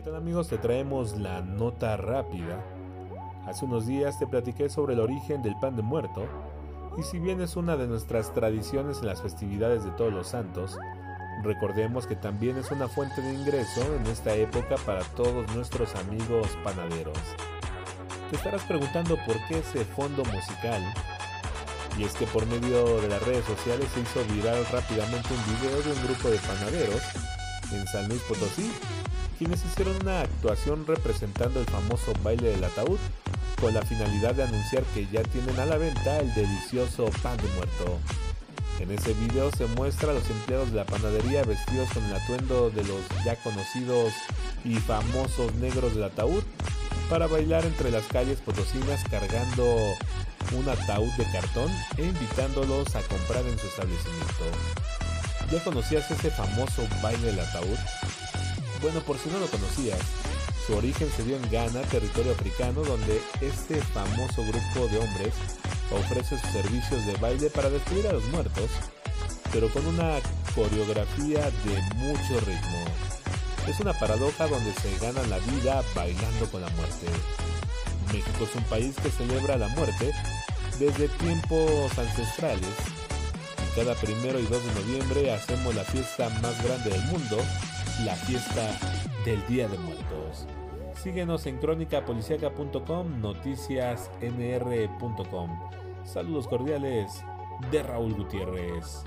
¿Qué tal amigos? Te traemos la nota rápida. Hace unos días te platiqué sobre el origen del pan de muerto, y si bien es una de nuestras tradiciones en las festividades de todos los santos, recordemos que también es una fuente de ingreso en esta época para todos nuestros amigos panaderos. Te estarás preguntando por qué ese fondo musical, y es que por medio de las redes sociales se hizo viral rápidamente un video de un grupo de panaderos en San Luis Potosí quienes hicieron una actuación representando el famoso baile del ataúd con la finalidad de anunciar que ya tienen a la venta el delicioso pan de muerto. En ese video se muestra a los empleados de la panadería vestidos con el atuendo de los ya conocidos y famosos negros del ataúd para bailar entre las calles potosinas cargando un ataúd de cartón e invitándolos a comprar en su establecimiento. ¿Ya conocías ese famoso baile del ataúd? Bueno, por si no lo conocías, su origen se dio en Ghana, territorio africano, donde este famoso grupo de hombres ofrece sus servicios de baile para despedir a los muertos, pero con una coreografía de mucho ritmo. Es una paradoja donde se gana la vida bailando con la muerte. México es un país que celebra la muerte desde tiempos ancestrales cada primero y 2 de noviembre hacemos la fiesta más grande del mundo la fiesta del Día de Muertos. Síguenos en crónicapoliciaca.com, noticiasnr.com. Saludos cordiales de Raúl Gutiérrez.